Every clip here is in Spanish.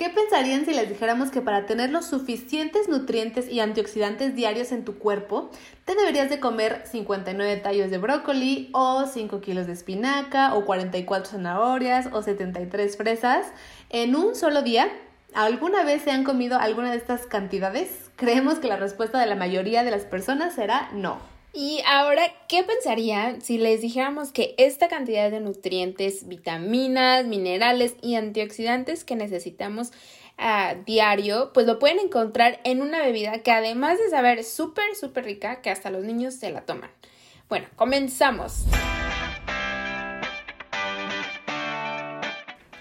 ¿Qué pensarían si les dijéramos que para tener los suficientes nutrientes y antioxidantes diarios en tu cuerpo, te deberías de comer 59 tallos de brócoli o 5 kilos de espinaca o 44 zanahorias o 73 fresas en un solo día? ¿Alguna vez se han comido alguna de estas cantidades? Creemos que la respuesta de la mayoría de las personas será no. Y ahora, ¿qué pensarían si les dijéramos que esta cantidad de nutrientes, vitaminas, minerales y antioxidantes que necesitamos a diario, pues lo pueden encontrar en una bebida que además de saber súper, súper rica, que hasta los niños se la toman? Bueno, comenzamos.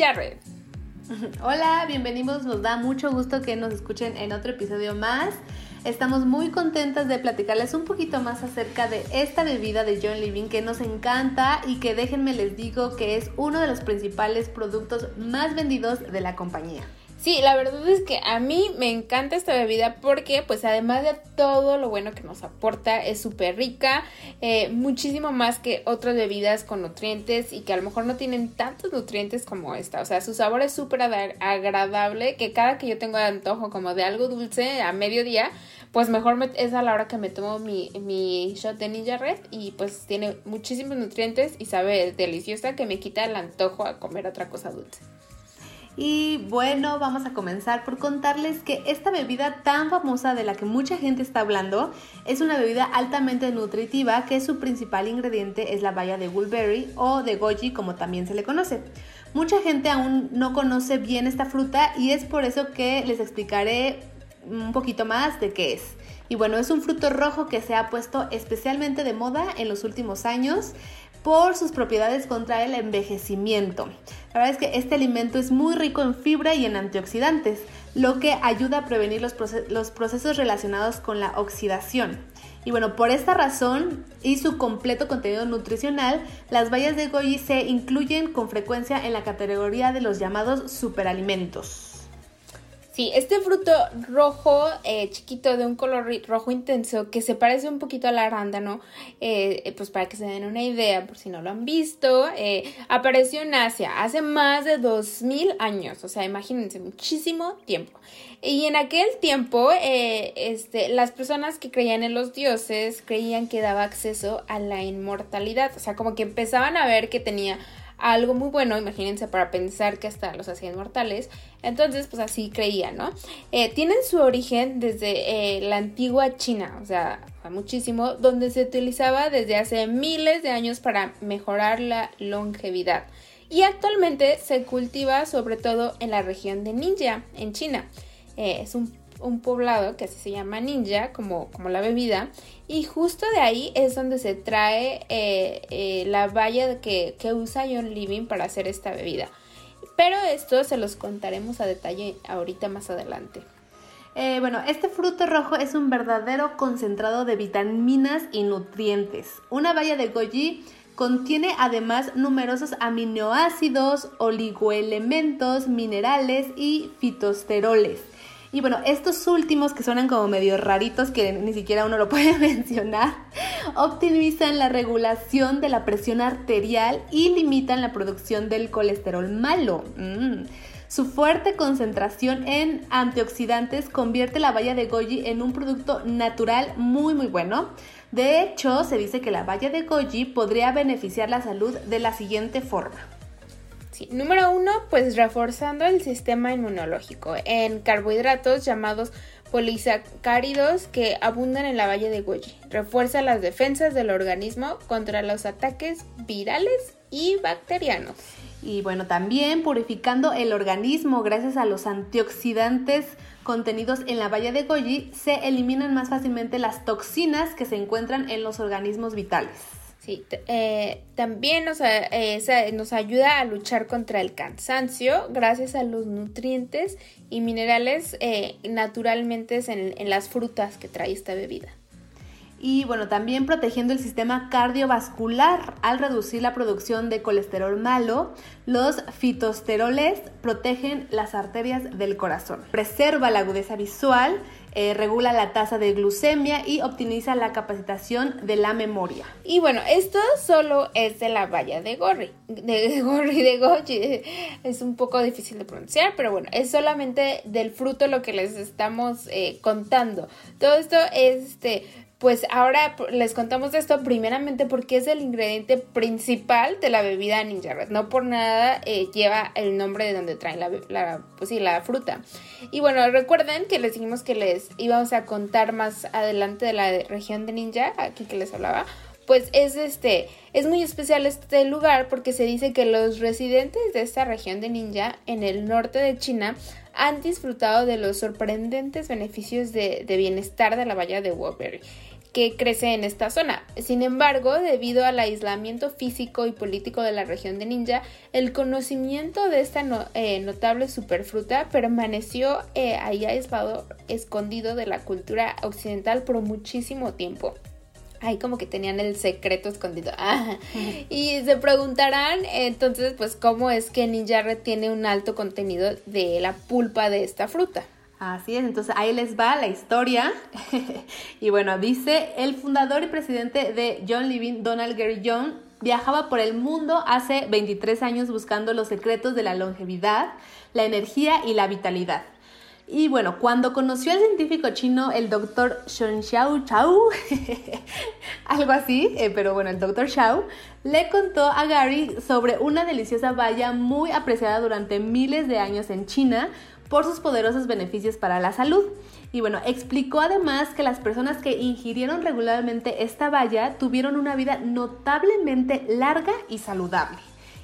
Hola, bienvenidos. Nos da mucho gusto que nos escuchen en otro episodio más. Estamos muy contentas de platicarles un poquito más acerca de esta bebida de John Living que nos encanta y que déjenme les digo que es uno de los principales productos más vendidos de la compañía. Sí, la verdad es que a mí me encanta esta bebida porque pues además de todo lo bueno que nos aporta es súper rica, eh, muchísimo más que otras bebidas con nutrientes y que a lo mejor no tienen tantos nutrientes como esta. O sea, su sabor es súper agradable que cada que yo tengo antojo como de algo dulce a mediodía, pues mejor es a la hora que me tomo mi, mi shot de Ninja Red y pues tiene muchísimos nutrientes y sabe deliciosa que me quita el antojo a comer otra cosa dulce. Y bueno, vamos a comenzar por contarles que esta bebida tan famosa de la que mucha gente está hablando es una bebida altamente nutritiva que su principal ingrediente es la baya de Woolberry o de goji como también se le conoce. Mucha gente aún no conoce bien esta fruta y es por eso que les explicaré un poquito más de qué es. Y bueno, es un fruto rojo que se ha puesto especialmente de moda en los últimos años por sus propiedades contra el envejecimiento. La verdad es que este alimento es muy rico en fibra y en antioxidantes, lo que ayuda a prevenir los, procesos relacionados con la oxidación. Y bueno, por esta razón y su completo contenido nutricional, las bayas de goji se incluyen con frecuencia en la categoría de los llamados superalimentos. Sí, este fruto rojo eh, chiquito de un color rojo intenso que se parece un poquito al arándano, eh, eh, pues para que se den una idea, por si no lo han visto, apareció en Asia hace más de 2000 años, o sea, imagínense, muchísimo tiempo. Y en aquel tiempo, este, las personas que creían en los dioses creían que daba acceso a la inmortalidad, o sea, como que empezaban a ver que tenía algo muy bueno, imagínense, para pensar que hasta los hacían mortales. Entonces, pues así creía, ¿no? Eh, tienen su origen desde eh, la antigua China, o sea, muchísimo, donde se utilizaba desde hace miles de años para mejorar la longevidad. Y actualmente se cultiva sobre todo en la región de Ninja, en China. Eh, es un poblado que así se llama Ninja, como, como la bebida, y justo de ahí es donde se trae eh, eh, la valla que, usa John Living para hacer esta bebida. Pero esto se los contaremos a detalle ahorita más adelante. Eh, bueno, este fruto rojo es un verdadero concentrado de vitaminas y nutrientes. Una valla de goji contiene además numerosos aminoácidos, oligoelementos, minerales y fitosteroles. Y bueno, estos últimos que suenan como medio raritos, que ni siquiera uno lo puede mencionar, optimizan la regulación de la presión arterial y limitan la producción del colesterol malo. Mm. Su fuerte concentración en antioxidantes convierte la baya de goji en un producto natural muy muy bueno. De hecho, se dice que la baya de goji podría beneficiar la salud de la siguiente forma. Número uno, pues reforzando el sistema inmunológico en carbohidratos llamados polisacáridos que abundan en la valle de Goji. Refuerza las defensas del organismo contra los ataques virales y bacterianos. Y bueno, también purificando el organismo gracias a los antioxidantes contenidos en la baya de goji, se eliminan más fácilmente las toxinas que se encuentran en los organismos vitales. Sí, eh, también nos, eh, nos, ayuda a luchar contra el cansancio gracias a los nutrientes y minerales eh, naturalmente en, en las frutas que trae esta bebida y bueno, también protegiendo el sistema cardiovascular al reducir la producción de colesterol malo. Los fitosteroles protegen las arterias del corazón. Preserva la agudeza visual, eh, regula la tasa de glucemia y optimiza la capacitación de la memoria. Y bueno, esto solo es de la valla de Gorri, de Gorri, de Goji. Es un poco difícil de pronunciar, pero bueno, es solamente del fruto lo que les estamos eh, contando. Todo esto es este pues ahora les contamos esto primeramente porque es el ingrediente principal de la bebida Ninja Red. No por nada eh, lleva el nombre de donde traen la, pues la fruta. Y bueno, recuerden que les dijimos que les íbamos a contar más adelante de la región de Ninja, aquí que les hablaba pues es este es muy especial este lugar porque se dice que los residentes de esta región de Ninja en el norte de China han disfrutado de los sorprendentes beneficios de, bienestar de la valla de Wolverine que crece en esta zona. Sin embargo, debido al aislamiento físico y político de la región de Ninja, el conocimiento de esta eh, notable superfruta permaneció eh, ahí aislado, escondido de la cultura occidental por muchísimo tiempo. Ahí como que tenían el secreto escondido. Y se preguntarán entonces pues cómo es que Ninja Red tiene un alto contenido de la pulpa de esta fruta. Así es, entonces ahí les va la historia. y bueno, dice, el fundador y presidente de John Living, Donald Gary John, viajaba por el mundo hace 23 años buscando los secretos de la longevidad, la energía y la vitalidad. Y bueno, cuando conoció al científico chino, el doctor Xiao Chao, algo así, eh, pero bueno, el doctor Xiao, le contó a Gary sobre una deliciosa valla muy apreciada durante miles de años en China, por sus poderosos beneficios para la salud. Y bueno, explicó además que las personas que ingirieron regularmente esta valla tuvieron una vida notablemente larga y saludable.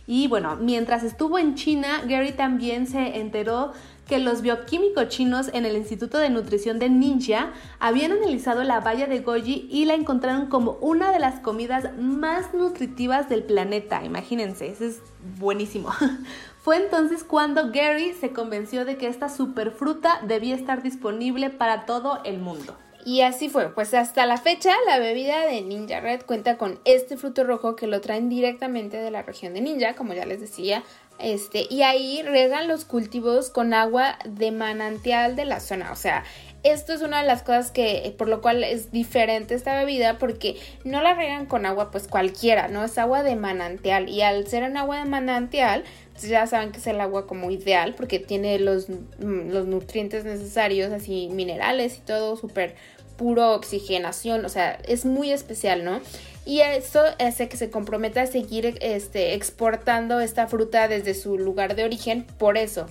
Y bueno, mientras estuvo en China, Gary también se enteró que los bioquímicos chinos en el Instituto de Nutrición de Ninja habían analizado la valla de goji y la encontraron como una de las comidas más nutritivas del planeta. Imagínense, eso es buenísimo. Fue entonces cuando Gary se convenció de que esta superfruta debía estar disponible para todo el mundo. Y así fue, pues hasta la fecha la bebida de Ninja Red cuenta con este fruto rojo que lo traen directamente de la región de Ninja, como ya les decía, este, y ahí regan los cultivos con agua de manantial de la zona, o sea, esto es una de las cosas que por lo cual es diferente esta bebida porque no la regan con agua pues cualquiera, no es agua de manantial. Y al ser un agua de manantial pues, ya saben que es el agua como ideal porque tiene los, mm, los nutrientes necesarios así minerales y todo súper puro oxigenación, o sea, es muy especial, ¿no? Y eso hace que se comprometa a seguir este, exportando esta fruta desde su lugar de origen, por eso.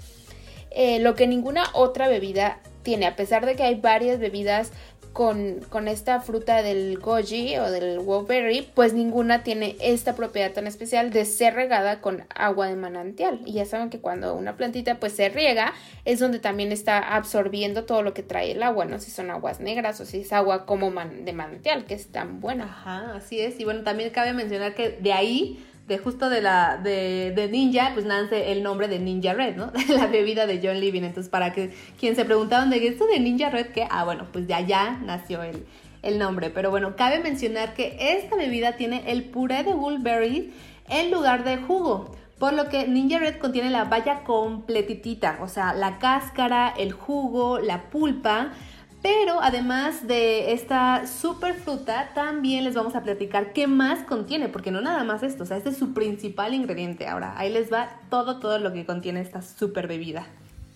Eh, lo que ninguna otra bebida tiene, a pesar de que hay varias bebidas con, con, esta fruta del goji o del wolberry, pues ninguna tiene esta propiedad tan especial de ser regada con agua de manantial. Y ya saben que cuando una plantita pues se riega es donde también está absorbiendo todo lo que trae el agua, ¿no? Si son aguas negras o si es agua como de manantial, que es tan buena. Ajá, así es. Y bueno, también cabe mencionar que de ahí de justo de la de, Ninja, pues nace el nombre de Ninja Red, ¿no? la bebida de John Living. Entonces, para que quien se preguntaban de esto de Ninja Red, que, ah, bueno, pues de allá nació el, el nombre. Pero bueno, cabe mencionar que esta bebida tiene el puré de Woolberry en lugar de jugo. Por lo que Ninja Red contiene la valla completitita, o sea, la cáscara, el jugo, la pulpa, pero además de esta super fruta, también les vamos a platicar qué más contiene, porque no nada más esto, o sea, este es su principal ingrediente. Ahora, ahí les va todo, todo lo que contiene esta super bebida.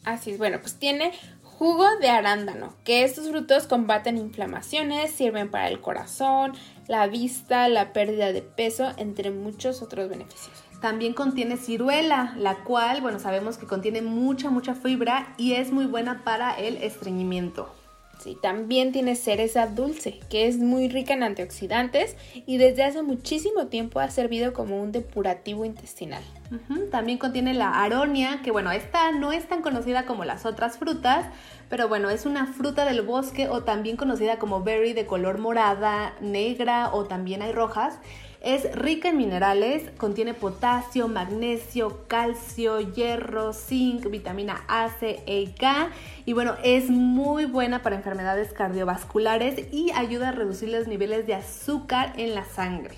Así es, bueno, pues tiene jugo de arándano, que estos frutos combaten inflamaciones, sirven para el corazón, la vista, la pérdida de peso, entre muchos otros beneficios. También contiene ciruela, la cual, bueno, sabemos que contiene mucha, mucha fibra y es muy buena para el estreñimiento. Sí, también tiene cereza dulce, que es muy rica en antioxidantes y desde hace muchísimo tiempo ha servido como un depurativo intestinal. También contiene la aronia, que bueno, esta no es tan conocida como las otras frutas, pero bueno, es una fruta del bosque o también conocida como berry de color morada, negra o también hay rojas. Es rica en minerales, contiene potasio, magnesio, calcio, hierro, zinc, vitamina A, C, E y K. Y bueno, es muy buena para enfermedades cardiovasculares y ayuda a reducir los niveles de azúcar en la sangre.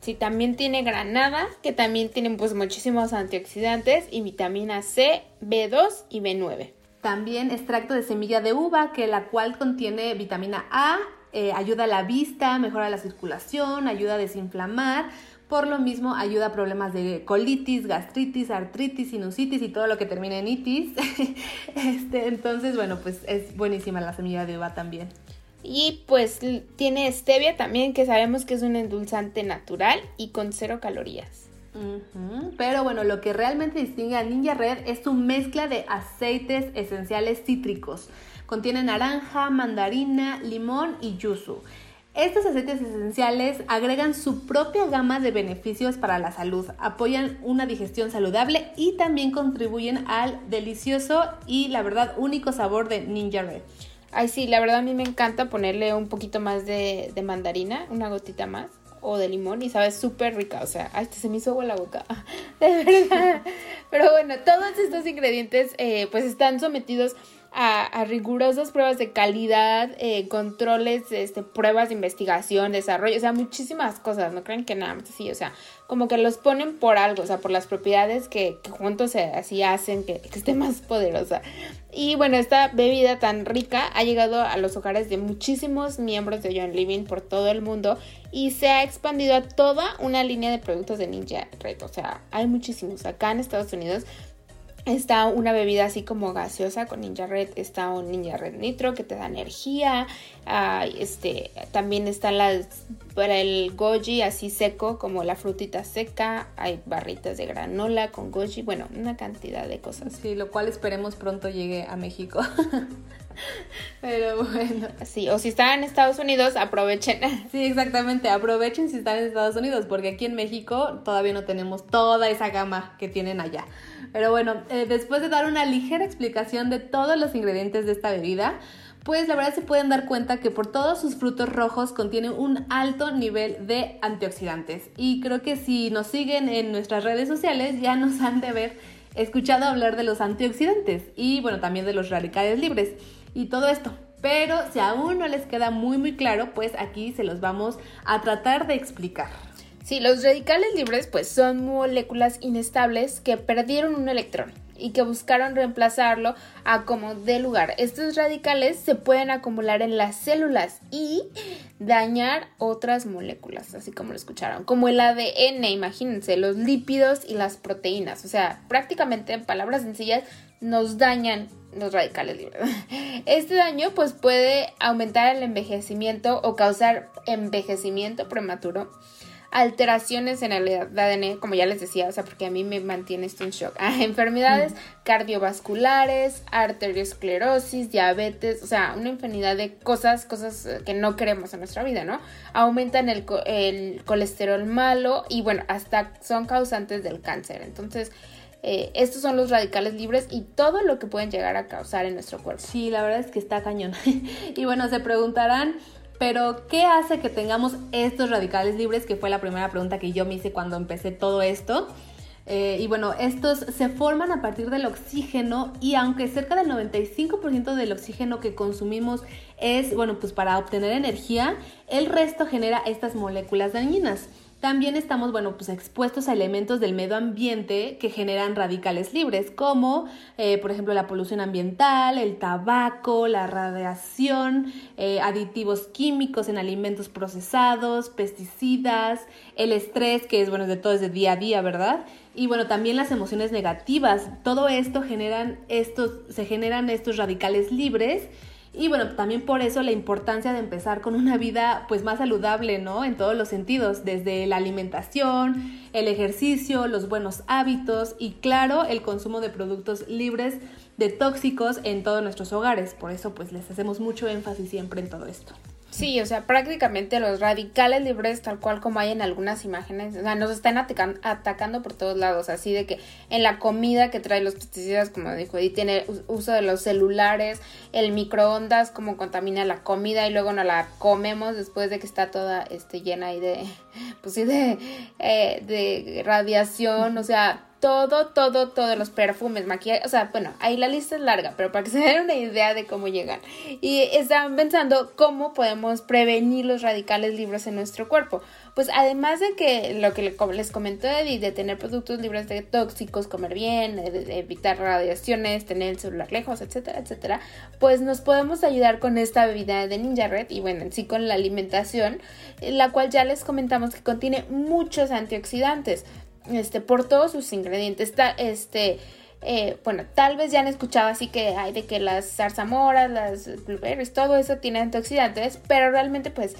Sí, también tiene granada, que también tiene pues muchísimos antioxidantes y vitamina C, B2 y B9. También extracto de semilla de uva, que la cual contiene vitamina A, eh, ayuda a la vista, mejora la circulación, ayuda a desinflamar. Por lo mismo, ayuda a problemas de colitis, gastritis, artritis, sinusitis y todo lo que termine en itis. este, entonces, bueno, pues es buenísima la semilla de uva también. Y pues tiene stevia también, que sabemos que es un endulzante natural y con cero calorías. Pero bueno, lo que realmente distingue a Ninja Red es su mezcla de aceites esenciales cítricos. Contiene naranja, mandarina, limón y yuzu. Estos aceites esenciales agregan su propia gama de beneficios para la salud, apoyan una digestión saludable y también contribuyen al delicioso y la verdad único sabor de Ninja Red. Ay, sí, la verdad a mí me encanta ponerle un poquito más de, mandarina, una gotita más, o de limón y sabe súper rica. O sea, ay, se me hizo agua la boca. De verdad. Pero bueno, todos estos ingredientes eh, pues están sometidos a, rigurosas pruebas de calidad, eh, controles, este, pruebas de investigación, desarrollo, o sea, muchísimas cosas, no creen que nada más así, o sea, como que los ponen por algo, o sea, por las propiedades que, juntos así hacen que, que, esté más poderosa. Y bueno, esta bebida tan rica ha llegado a los hogares de muchísimos miembros de John Living por todo el mundo y se ha expandido a toda una línea de productos de Ninja Red, o sea, hay muchísimos. Acá en Estados Unidos Está una bebida así como gaseosa con Ninja Red, está un Ninja Red Nitro que te da energía, este, también está las, para el goji así seco como la frutita seca, hay barritas de granola con goji, bueno, una cantidad de cosas. Sí, lo cual esperemos pronto llegue a México. Pero bueno. Sí, o si están en Estados Unidos, aprovechen. Sí, exactamente, aprovechen si están en Estados Unidos, porque aquí en México todavía no tenemos toda esa gama que tienen allá. Pero bueno, eh, después de dar una ligera explicación de todos los ingredientes de esta bebida, pues la verdad se pueden dar cuenta que por todos sus frutos rojos contienen un alto nivel de antioxidantes. Y creo que si nos siguen en nuestras redes sociales ya nos han de haber escuchado hablar de los antioxidantes y bueno, también de los radicales libres y todo esto. Pero si aún no les queda muy muy claro, pues aquí se los vamos a tratar de explicar. Sí, los radicales libres pues son moléculas inestables que perdieron un electrón y que buscaron reemplazarlo a como de lugar. Estos radicales se pueden acumular en las células y dañar otras moléculas, así como lo escucharon, como el ADN, imagínense, los lípidos y las proteínas. O sea, prácticamente en palabras sencillas nos dañan los radicales libres. Este daño pues puede aumentar el envejecimiento o causar envejecimiento prematuro alteraciones en el ADN, como ya les decía, o sea, porque a mí me mantiene esto en shock. Ah, enfermedades cardiovasculares, arteriosclerosis, diabetes, o sea, una infinidad de cosas, cosas eh, que no queremos en nuestra vida, ¿no? Aumentan el, el colesterol malo y bueno, hasta son causantes del cáncer. Entonces, eh, estos son los radicales libres y todo lo que pueden llegar a causar en nuestro cuerpo. Sí, la verdad es que está cañón. y bueno, se preguntarán, pero, ¿qué hace que tengamos estos radicales libres? Que fue la primera pregunta que yo me hice cuando empecé todo esto. Eh, y bueno, estos se forman a partir del oxígeno y aunque cerca del 95% del oxígeno que consumimos es, bueno, pues para obtener energía, el resto genera estas moléculas dañinas. También estamos, bueno, pues expuestos a elementos del medio ambiente que generan radicales libres, como eh, por ejemplo la polución ambiental, el tabaco, la radiación, eh, aditivos químicos en alimentos procesados, pesticidas, el estrés, que es bueno, de todo es de día a día, ¿verdad? Y bueno, también las emociones negativas. Todo esto generan estos, se generan estos radicales libres y bueno, también por eso la importancia de empezar con una vida pues más saludable, ¿no? En todos los sentidos, desde la alimentación, el ejercicio, los buenos hábitos y claro, el consumo de productos libres de tóxicos en todos nuestros hogares. Por eso pues les hacemos mucho énfasis siempre en todo esto. Sí, o sea, prácticamente los radicales libres, tal cual como hay en algunas imágenes, o sea, nos están atacando por todos lados, así de que en la comida que trae los pesticidas, como dijo y tiene uso de los celulares, el microondas, como contamina la comida y luego no la comemos después de que está toda este, llena ahí de, pues sí, de, eh, de radiación, o sea, todo, todo, todos los perfumes, maquillaje, o sea, bueno, ahí la lista es larga, pero para que se den una idea de cómo llegan. Y estaban pensando cómo podemos prevenir los radicales libres en nuestro cuerpo. Pues además de que lo que les comentó Eddie, de tener productos libres de tóxicos, comer bien, evitar radiaciones, tener el celular lejos, etcétera, etcétera, pues nos podemos ayudar con esta bebida de Ninja Red y bueno, en sí con la alimentación, la cual ya les comentamos que contiene muchos antioxidantes este, por todos sus ingredientes. Está, este, eh, bueno, tal vez ya han escuchado así que hay de que las zarzamoras, las blueberries, todo eso tiene antioxidantes, pero realmente pues,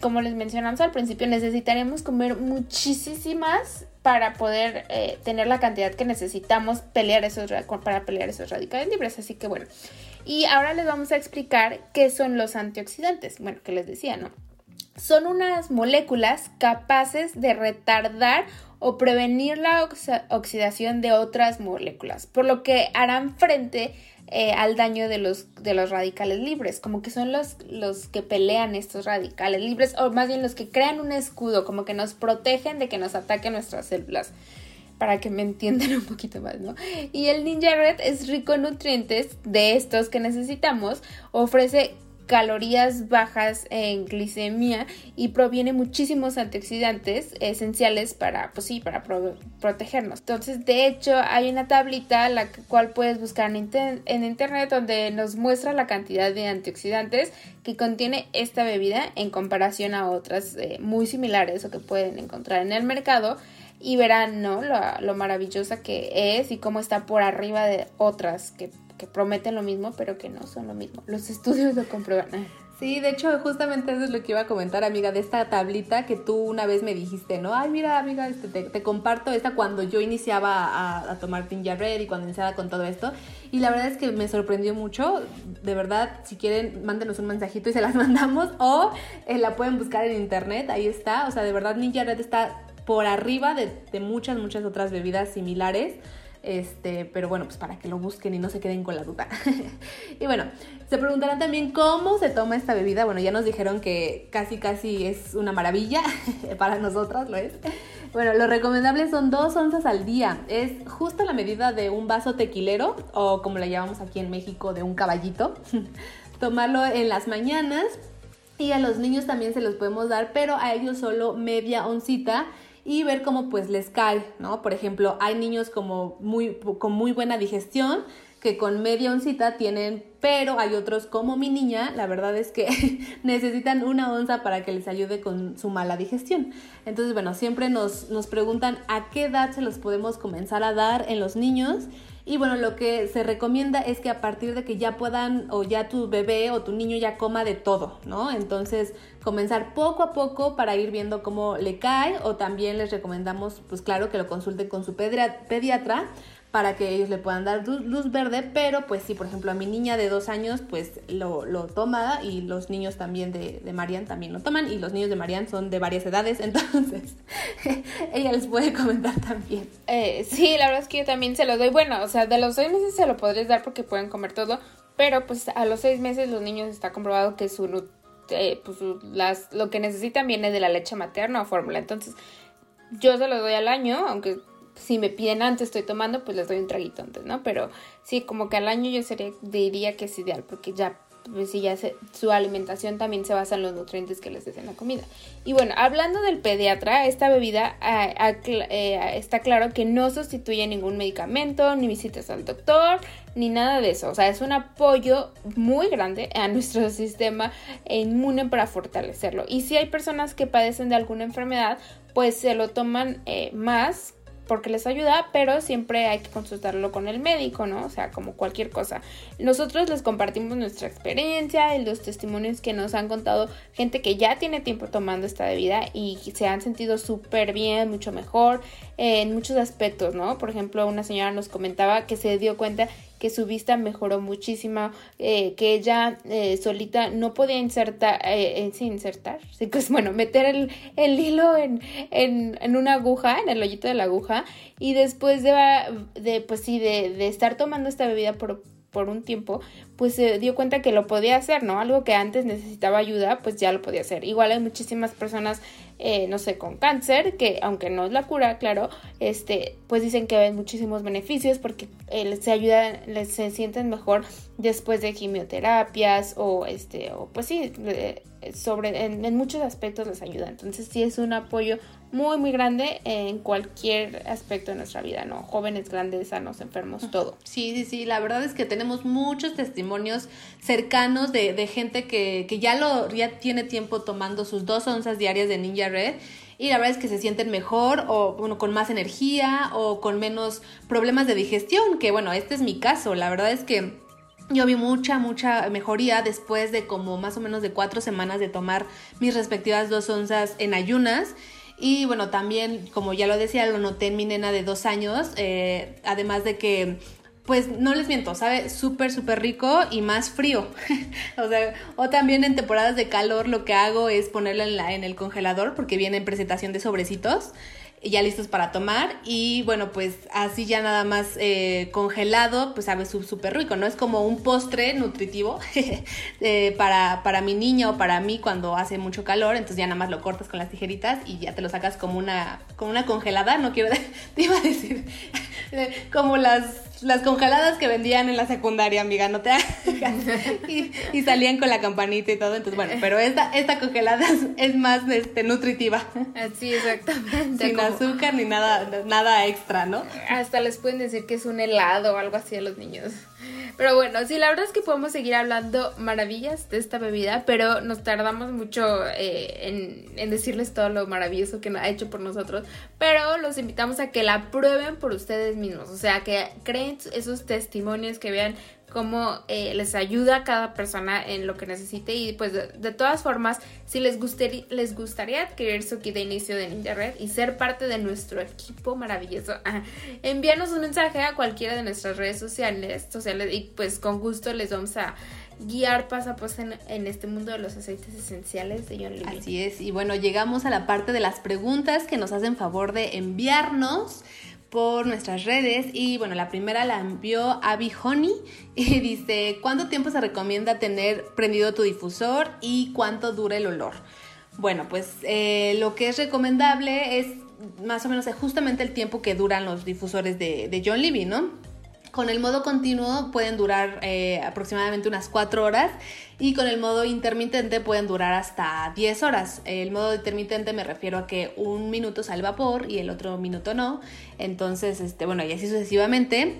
como les mencionamos al principio, necesitaremos comer muchísimas para poder eh, tener la cantidad que necesitamos pelear esos, para pelear esos radicales libres. Así que bueno, y ahora les vamos a explicar qué son los antioxidantes. Bueno, que les decía, ¿no? Son unas moléculas capaces de retardar o prevenir la oxidación de otras moléculas, por lo que harán frente eh, al daño de los, de los radicales libres, como que son los, los que pelean estos radicales libres, o más bien los que crean un escudo, como que nos protegen de que nos ataquen nuestras células para que me entiendan un poquito más, ¿no? Y el Ninja Red es rico en nutrientes de estos que necesitamos, ofrece calorías bajas en glicemia y proviene muchísimos antioxidantes esenciales para, pues sí, para protegernos. Entonces, de hecho, hay una tablita la cual puedes buscar en, en internet donde nos muestra la cantidad de antioxidantes que contiene esta bebida en comparación a otras eh, muy similares o que pueden encontrar en el mercado y verán ¿no? lo, lo maravillosa que es y cómo está por arriba de otras que que prometen lo mismo, pero que no son lo mismo. Los estudios lo comprueban. Sí, de hecho, justamente eso es lo que iba a comentar, amiga, de esta tablita que tú una vez me dijiste, ¿no? Ay, mira, amiga, este, te, comparto esta cuando yo iniciaba a, tomar Tinja Red y cuando iniciaba con todo esto. Y la verdad es que me sorprendió mucho. De verdad, si quieren, mándenos un mensajito y se las mandamos. O eh, la pueden buscar en internet, ahí está. O sea, de verdad, Ninja Red está por arriba de, muchas, muchas otras bebidas similares. Este, pero bueno, pues para que lo busquen y no se queden con la duda. y bueno, se preguntarán también cómo se toma esta bebida. Bueno, ya nos dijeron que casi casi es una maravilla para nosotras, lo es. Bueno, lo recomendable son dos onzas al día. Es justo la medida de un vaso tequilero o como le llamamos aquí en México, de un caballito. Tomarlo en las mañanas y a los niños también se los podemos dar, pero a ellos solo media oncita y ver cómo pues les cae, ¿no? Por ejemplo, hay niños como muy, con muy buena digestión que con media oncita tienen, pero hay otros como mi niña, la verdad es que necesitan una onza para que les ayude con su mala digestión. Entonces, bueno, siempre nos, nos preguntan a qué edad se los podemos comenzar a dar en los niños y bueno, lo que se recomienda es que a partir de que ya puedan o ya tu bebé o tu niño ya coma de todo, ¿no? Entonces, comenzar poco a poco para ir viendo cómo le cae o también les recomendamos, pues claro, que lo consulten con su pediatra para que ellos le puedan dar luz, verde, pero pues sí, por ejemplo, a mi niña de dos años pues lo, lo toma y los niños también de, Marian también lo toman y los niños de Marian son de varias edades, entonces ella les puede comentar también. Eh, sí, la verdad es que yo también se lo doy, bueno, o sea, de los seis meses se lo podréis dar porque pueden comer todo, pero pues a los seis meses los niños está comprobado que su, eh, pues, las, lo que necesitan viene de la leche materna o fórmula, entonces yo se lo doy al año, aunque si me piden antes estoy tomando, pues les doy un traguito antes, ¿no? Pero sí, como que al año yo sería, diría que es ideal, porque ya, pues sí, ya su alimentación también se basa en los nutrientes que les des en la comida. Y bueno, hablando del pediatra, esta bebida eh, está claro que no sustituye ningún medicamento, ni visitas al doctor, ni nada de eso. O sea, es un apoyo muy grande a nuestro sistema inmune para fortalecerlo. Y si hay personas que padecen de alguna enfermedad, pues se lo toman eh, más porque les ayuda, pero siempre hay que consultarlo con el médico, ¿no? O sea, como cualquier cosa. Nosotros les compartimos nuestra experiencia y los testimonios que nos han contado gente que ya tiene tiempo tomando esta bebida y se han sentido súper bien, mucho mejor en muchos aspectos, ¿no? Por ejemplo, una señora nos comentaba que se dio cuenta que su vista mejoró muchísimo, eh, que ella eh, solita no podía insertar, eh, sí, insertar, pues bueno, meter el, el hilo en, en, en, una aguja, en el hoyito de la aguja, y después de, de pues sí, de, de estar tomando esta bebida por por un tiempo, pues se dio cuenta que lo podía hacer, ¿no? Algo que antes necesitaba ayuda, pues ya lo podía hacer. Igual hay muchísimas personas, eh, no sé, con cáncer, que aunque no es la cura, claro, este, pues dicen que hay muchísimos beneficios porque eh, se ayudan, les, se sienten mejor después de quimioterapias o este, o pues sí, sobre, en, en muchos aspectos les ayuda. Entonces sí es un apoyo muy, muy grande en cualquier aspecto de nuestra vida, ¿no? Jóvenes, grandes, sanos, enfermos, todo. Sí, sí, sí, la verdad es que tenemos muchos testimonios cercanos de, gente que, que ya, lo, ya tiene tiempo tomando sus dos onzas diarias de Ninja Red y la verdad es que se sienten mejor o bueno, con más energía o con menos problemas de digestión, que bueno, este es mi caso, la verdad es que yo vi mucha, mucha mejoría después de como más o menos de cuatro semanas de tomar mis respectivas dos onzas en ayunas. Y bueno, también, como ya lo decía, lo noté en mi nena de dos años, eh, además de que pues no les miento, sabe súper, súper rico y más frío. o sea, o también en temporadas de calor lo que hago es ponerla en, el congelador porque viene en presentación de sobrecitos ya listos para tomar. Y bueno pues así ya nada más eh, congelado pues sabe súper rico no es como un postre nutritivo eh, para, para mi niña o para mí cuando hace mucho calor. Entonces ya nada más lo cortas con las tijeritas y ya te lo sacas como una como una congelada. No quiero te iba a decir como las las congeladas que vendían en la secundaria, amiga, no te hagas. Y, y, salían con la campanita y todo. Entonces, bueno, pero esta, esta congelada es, más este, nutritiva. Sí, exactamente. Sin azúcar ni nada, nada extra, ¿no? Hasta les pueden decir que es un helado o algo así a los niños. Pero bueno, sí, la verdad es que podemos seguir hablando maravillas de esta bebida, pero nos tardamos mucho eh, en, en, decirles todo lo maravilloso que ha hecho por nosotros. Pero los invitamos a que la prueben por ustedes mismos, o sea, que creen esos testimonios, que vean cómo eh, les ayuda a cada persona en lo que necesite y pues de, todas formas si les, gustaría, les gustaría adquirir su kit de inicio de Ninja Red y ser parte de nuestro equipo maravilloso envíanos un mensaje a cualquiera de nuestras redes sociales, sociales y pues con gusto les vamos a guiar paso a paso en, este mundo de los aceites esenciales de John. Así es, y bueno, llegamos a la parte de las preguntas que nos hacen favor de enviarnos por nuestras redes y bueno, la primera la envió Abby Honey y dice, ¿cuánto tiempo se recomienda tener prendido tu difusor y cuánto dura el olor? Bueno, pues eh, lo que es recomendable es más o menos justamente el tiempo que duran los difusores de, de John Levy, ¿no? Con el modo continuo pueden durar eh, aproximadamente unas 4 horas y con el modo intermitente pueden durar hasta 10 horas. El modo intermitente me refiero a que un minuto sale vapor y el otro minuto no. Entonces, este, bueno, y así sucesivamente.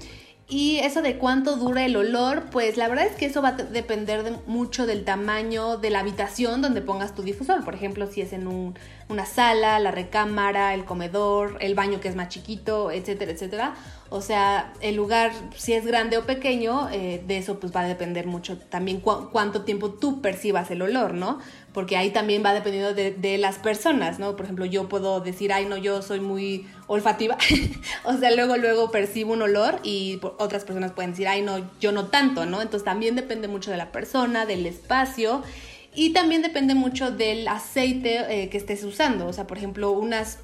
Y eso de cuánto dura el olor, pues la verdad es que eso va a depender de mucho del tamaño de la habitación donde pongas tu difusor. Por ejemplo, si es en un, una sala, la recámara, el comedor, el baño que es más chiquito, etcétera, etcétera. O sea, el lugar, si es grande o pequeño, eh, de eso pues va a depender mucho también cuánto tiempo tú percibas el olor, ¿no? Porque ahí también va dependiendo de, de, las personas, ¿no? Por ejemplo, yo puedo decir, ay, no, yo soy muy olfativa. o sea, luego, luego percibo un olor y otras personas pueden decir, ay, no, yo no tanto, ¿no? Entonces también depende mucho de la persona, del espacio y también depende mucho del aceite eh, que estés usando. O sea, por ejemplo, unas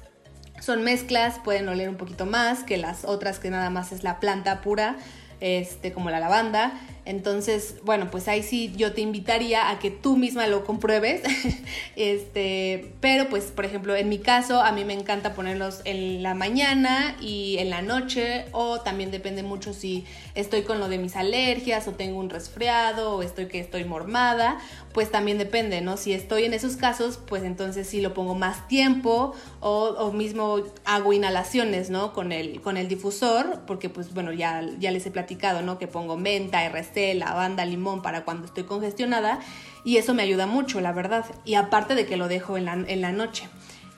son mezclas, pueden oler un poquito más que las otras que nada más es la planta pura, este, como la lavanda. Entonces, bueno, pues ahí sí yo te invitaría a que tú misma lo compruebes. este, pero pues, por ejemplo, en mi caso, a mí me encanta ponerlos en la mañana y en la noche, o también depende mucho si estoy con lo de mis alergias, o tengo un resfriado, o estoy que estoy mormada, pues también depende, ¿no? Si estoy en esos casos, pues entonces sí lo pongo más tiempo, o, o mismo hago inhalaciones, ¿no? Con el, con el difusor, porque pues bueno, ya, ya les he platicado, ¿no? Que pongo menta, RC, lavanda, limón para cuando estoy congestionada y eso me ayuda mucho, la verdad. Y aparte de que lo dejo en la, noche.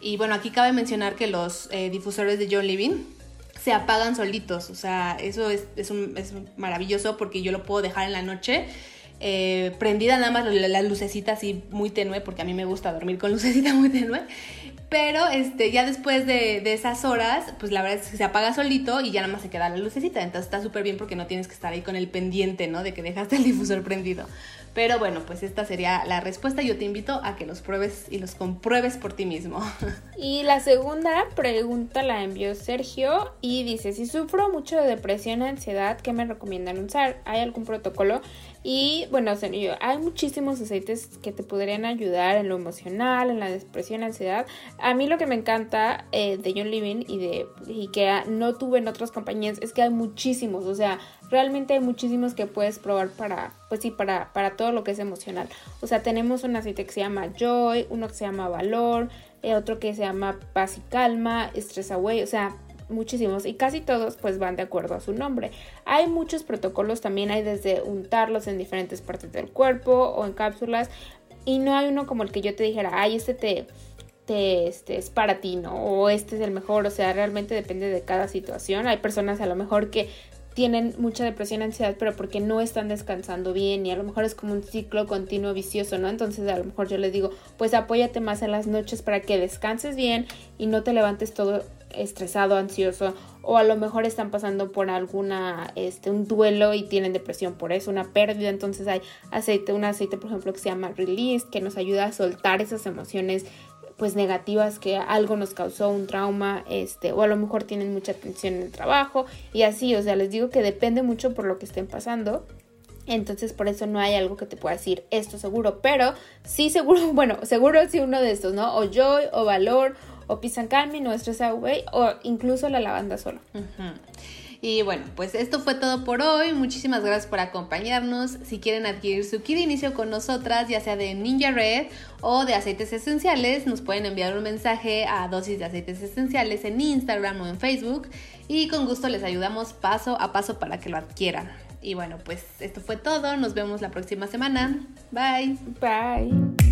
Y bueno, aquí cabe mencionar que los eh, difusores de John Living se apagan solitos, o sea, eso es, es, maravilloso porque yo lo puedo dejar en la noche. Eh, prendida nada más la, la lucecita así muy tenue, porque a mí me gusta dormir con lucecita muy tenue Pero este, ya después de, de, esas horas, pues la verdad es que se apaga solito y ya nada más se queda la lucecita. Entonces está súper bien porque no tienes que estar ahí con el pendiente, ¿no? De que dejaste el difusor prendido. Pero bueno, pues esta sería la respuesta. Yo te invito a que los pruebes y los compruebes por ti mismo. Y la segunda pregunta la envió Sergio y dice, si sufro mucho de depresión ansiedad, ¿qué me recomiendan usar? ¿Hay algún protocolo? Y bueno, Sergio, hay muchísimos aceites que te podrían ayudar en lo emocional, en la depresión, ansiedad. A mí lo que me encanta eh, de John Living y de Ikea, no tuve en otras compañías, es que hay muchísimos, o sea, realmente hay muchísimos que puedes probar para, pues sí, para, para todo lo que es emocional. O sea, tenemos un aceite que se llama Joy, uno que se llama Valor, eh, otro que se llama Paz y Calma, Stress Away, o sea, muchísimos y casi todos pues van de acuerdo a su nombre. Hay muchos protocolos también, hay desde untarlos en diferentes partes del cuerpo o en cápsulas y no hay uno como el que yo te dijera, ay, este te, te este, es para ti, ¿no? O este es el mejor, o sea, realmente depende de cada situación. Hay personas a lo mejor que tienen mucha depresión, ansiedad, pero porque no están descansando bien y a lo mejor es como un ciclo continuo vicioso, ¿no? Entonces a lo mejor yo les digo, pues apóyate más en las noches para que descanses bien y no te levantes todo estresado, ansioso o a lo mejor están pasando por alguna este un duelo y tienen depresión por eso, una pérdida, entonces hay aceite, un aceite por ejemplo que se llama Release que nos ayuda a soltar esas emociones pues negativas que algo nos causó un trauma, este, o a lo mejor tienen mucha tensión en el trabajo y así, o sea, les digo que depende mucho por lo que estén pasando. Entonces por eso no hay algo que te pueda decir esto seguro, pero sí seguro, bueno, seguro sí uno de estos, ¿no? O Joy, o Valor, o Peace and Calming, o Stress Away, o incluso la lavanda sola. Y bueno, pues esto fue todo por hoy. Muchísimas gracias por acompañarnos. Si quieren adquirir su kit de inicio con nosotras, ya sea de Ninja Red o de aceites esenciales, nos pueden enviar un mensaje a dosis de aceites esenciales en Instagram o en Facebook y con gusto les ayudamos paso a paso para que lo adquieran. Y bueno, pues esto fue todo. Nos vemos la próxima semana. Bye. Bye.